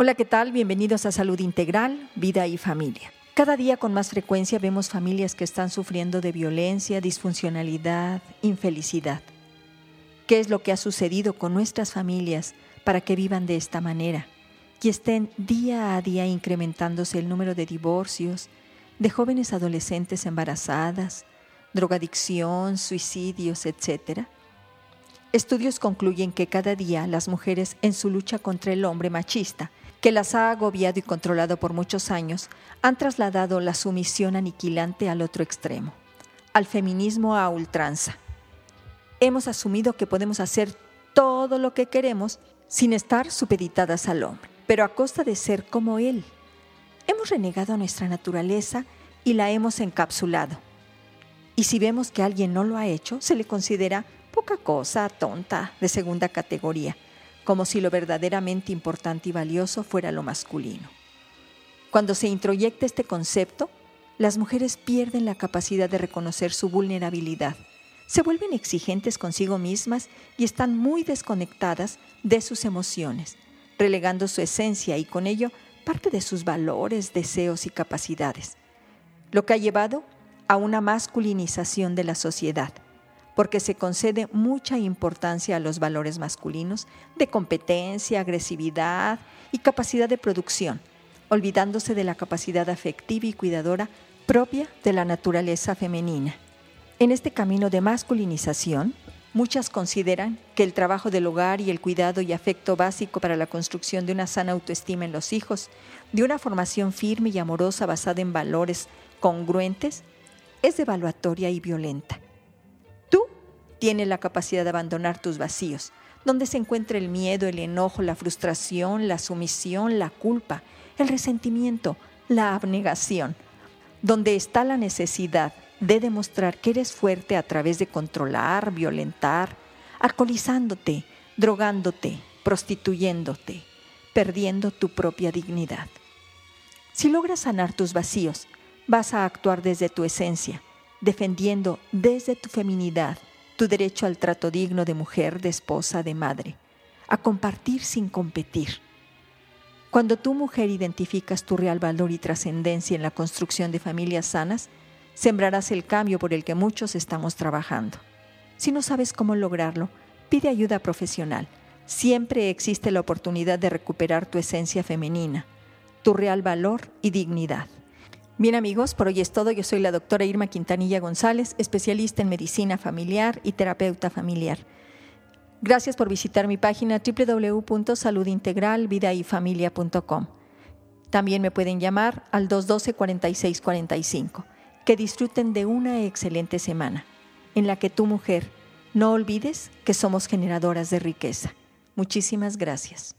Hola, ¿qué tal? Bienvenidos a Salud Integral, Vida y Familia. Cada día con más frecuencia vemos familias que están sufriendo de violencia, disfuncionalidad, infelicidad. ¿Qué es lo que ha sucedido con nuestras familias para que vivan de esta manera y estén día a día incrementándose el número de divorcios, de jóvenes adolescentes embarazadas, drogadicción, suicidios, etc.? Estudios concluyen que cada día las mujeres en su lucha contra el hombre machista, que las ha agobiado y controlado por muchos años, han trasladado la sumisión aniquilante al otro extremo, al feminismo a ultranza. Hemos asumido que podemos hacer todo lo que queremos sin estar supeditadas al hombre, pero a costa de ser como él. Hemos renegado a nuestra naturaleza y la hemos encapsulado. Y si vemos que alguien no lo ha hecho, se le considera poca cosa, tonta, de segunda categoría, como si lo verdaderamente importante y valioso fuera lo masculino. Cuando se introyecta este concepto, las mujeres pierden la capacidad de reconocer su vulnerabilidad, se vuelven exigentes consigo mismas y están muy desconectadas de sus emociones, relegando su esencia y con ello parte de sus valores, deseos y capacidades, lo que ha llevado a una masculinización de la sociedad porque se concede mucha importancia a los valores masculinos de competencia, agresividad y capacidad de producción, olvidándose de la capacidad afectiva y cuidadora propia de la naturaleza femenina. En este camino de masculinización, muchas consideran que el trabajo del hogar y el cuidado y afecto básico para la construcción de una sana autoestima en los hijos, de una formación firme y amorosa basada en valores congruentes, es devaluatoria y violenta tiene la capacidad de abandonar tus vacíos, donde se encuentra el miedo, el enojo, la frustración, la sumisión, la culpa, el resentimiento, la abnegación, donde está la necesidad de demostrar que eres fuerte a través de controlar, violentar, alcoholizándote, drogándote, prostituyéndote, perdiendo tu propia dignidad. Si logras sanar tus vacíos, vas a actuar desde tu esencia, defendiendo desde tu feminidad tu derecho al trato digno de mujer, de esposa, de madre, a compartir sin competir. Cuando tú mujer identificas tu real valor y trascendencia en la construcción de familias sanas, sembrarás el cambio por el que muchos estamos trabajando. Si no sabes cómo lograrlo, pide ayuda profesional. Siempre existe la oportunidad de recuperar tu esencia femenina, tu real valor y dignidad. Bien amigos, por hoy es todo. Yo soy la doctora Irma Quintanilla González, especialista en medicina familiar y terapeuta familiar. Gracias por visitar mi página www.saludintegralvidayfamilia.com. También me pueden llamar al 212-4645. Que disfruten de una excelente semana, en la que tu mujer no olvides que somos generadoras de riqueza. Muchísimas gracias.